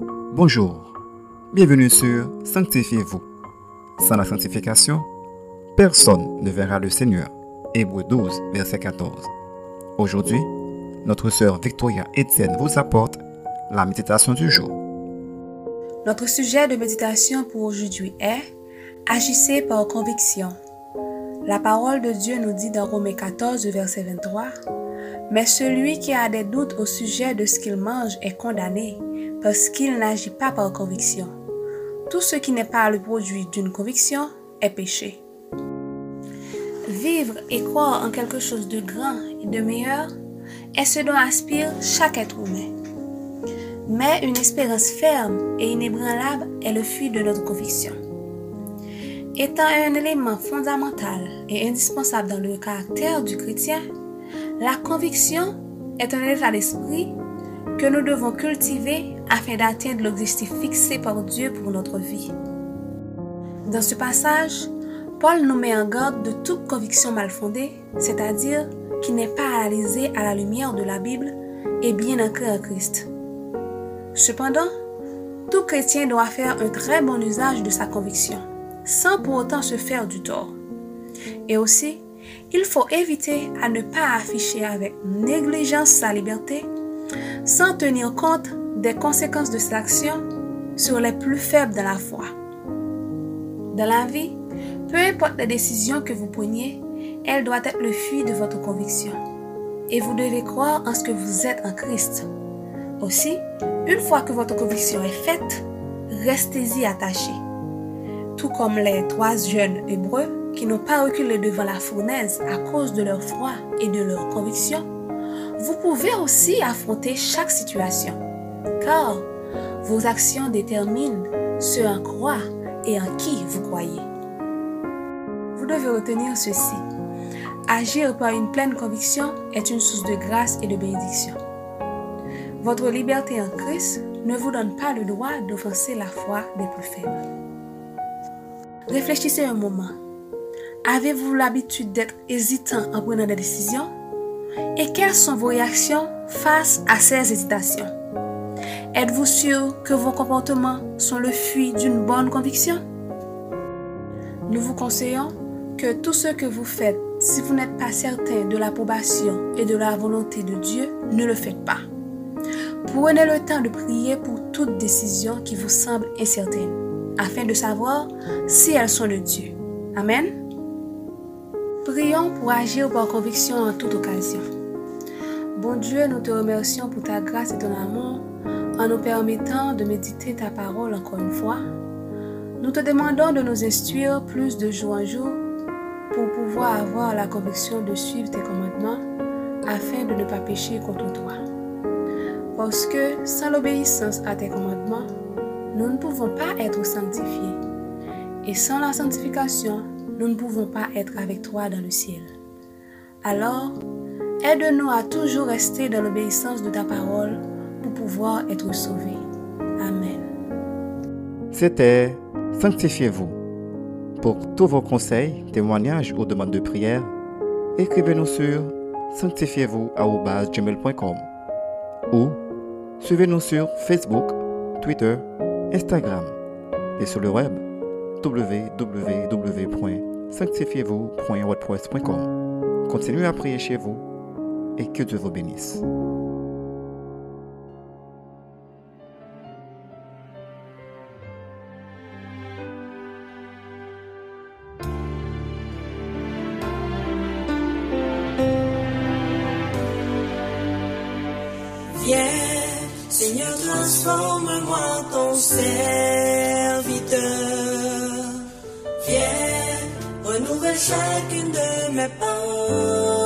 Bonjour, bienvenue sur Sanctifiez-vous. Sans la sanctification, personne ne verra le Seigneur. Hébreu 12, verset 14. Aujourd'hui, notre sœur Victoria Etienne vous apporte la méditation du jour. Notre sujet de méditation pour aujourd'hui est Agissez par conviction. La parole de Dieu nous dit dans Romains 14, verset 23, Mais celui qui a des doutes au sujet de ce qu'il mange est condamné, parce qu'il n'agit pas par conviction. Tout ce qui n'est pas le produit d'une conviction est péché. Vivre et croire en quelque chose de grand et de meilleur est ce dont aspire chaque être humain. Mais une espérance ferme et inébranlable est le fruit de notre conviction. Étant un élément fondamental et indispensable dans le caractère du chrétien, la conviction est un état d'esprit que nous devons cultiver afin d'atteindre l'objectif fixé par Dieu pour notre vie. Dans ce passage, Paul nous met en garde de toute conviction mal fondée, c'est-à-dire qui n'est pas analysée à la lumière de la Bible et bien ancrée en Christ. Cependant, tout chrétien doit faire un très bon usage de sa conviction sans pour autant se faire du tort. Et aussi, il faut éviter à ne pas afficher avec négligence sa liberté sans tenir compte des conséquences de cette action sur les plus faibles de la foi. Dans la vie, peu importe les décisions que vous preniez, elle doit être le fruit de votre conviction. Et vous devez croire en ce que vous êtes en Christ. Aussi, une fois que votre conviction est faite, restez-y attachés tout comme les trois jeunes hébreux qui n'ont pas reculé devant la fournaise à cause de leur foi et de leur conviction, vous pouvez aussi affronter chaque situation, car vos actions déterminent ce en quoi et en qui vous croyez. Vous devez retenir ceci. Agir par une pleine conviction est une source de grâce et de bénédiction. Votre liberté en Christ ne vous donne pas le droit d'offenser la foi des plus faibles. Réfléchissez un moment. Avez-vous l'habitude d'être hésitant en prenant des décisions? Et quelles sont vos réactions face à ces hésitations? Êtes-vous sûr que vos comportements sont le fruit d'une bonne conviction? Nous vous conseillons que tout ce que vous faites, si vous n'êtes pas certain de l'approbation et de la volonté de Dieu, ne le faites pas. Prenez le temps de prier pour toute décision qui vous semble incertaine afin de savoir si elles sont de Dieu. Amen. Prions pour agir par conviction en toute occasion. Bon Dieu, nous te remercions pour ta grâce et ton amour en nous permettant de méditer ta parole encore une fois. Nous te demandons de nous instruire plus de jour en jour pour pouvoir avoir la conviction de suivre tes commandements afin de ne pas pécher contre toi. Parce que sans l'obéissance à tes commandements, nous ne pouvons pas être sanctifiés. Et sans la sanctification, nous ne pouvons pas être avec toi dans le ciel. Alors, aide-nous à toujours rester dans l'obéissance de ta parole pour pouvoir être sauvés. Amen. C'était Sanctifiez-vous. Pour tous vos conseils, témoignages ou demandes de prière, écrivez-nous sur sanctifiez-vous.com ou suivez-nous sur Facebook, Twitter Instagram et sur le web www.sanctifiez-vous.wordpress.com. Continuez à prier chez vous et que Dieu vous bénisse. Seigneur, transforme-moi ton serviteur. Chacune de mes pensées.